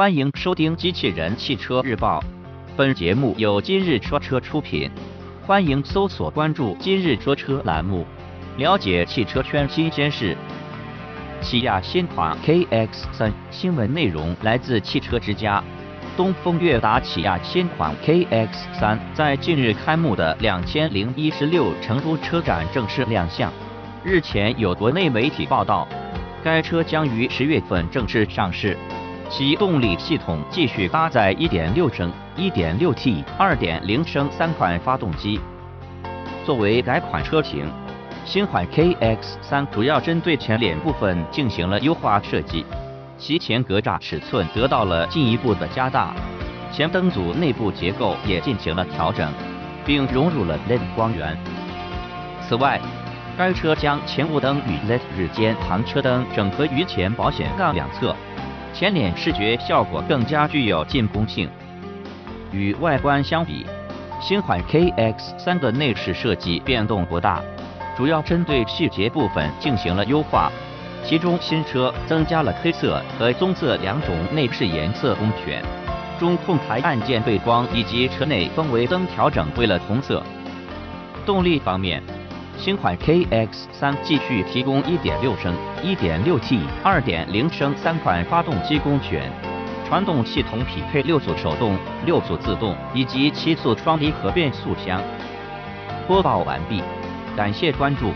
欢迎收听《机器人汽车日报》，本节目由今日说车出品。欢迎搜索关注“今日说车”栏目，了解汽车圈新鲜事。起亚新款 KX 三新闻内容来自汽车之家。东风悦达起亚新款 KX 三在近日开幕的两千零一十六成都车展正式亮相。日前有国内媒体报道，该车将于十月份正式上市。其动力系统继续搭载1.6升、1.6T、2.0升三款发动机。作为改款车型，新款 KX3 主要针对前脸部分进行了优化设计，其前格栅尺寸得到了进一步的加大，前灯组内部结构也进行了调整，并融入了 LED 光源。此外，该车将前雾灯与 LED 日间行车灯整合于前保险杠两侧。前脸视觉效果更加具有进攻性。与外观相比，新款 KX3 的内饰设计变动不大，主要针对细节部分进行了优化。其中，新车增加了黑色和棕色两种内饰颜色供选，中控台按键背光以及车内氛围灯调整为了红色。动力方面，新款 KX 三继续提供1.6升、1.6T、2.0升三款发动机供选，传动系统匹配六速手动、六速自动以及七速双离合变速箱。播报完毕，感谢关注。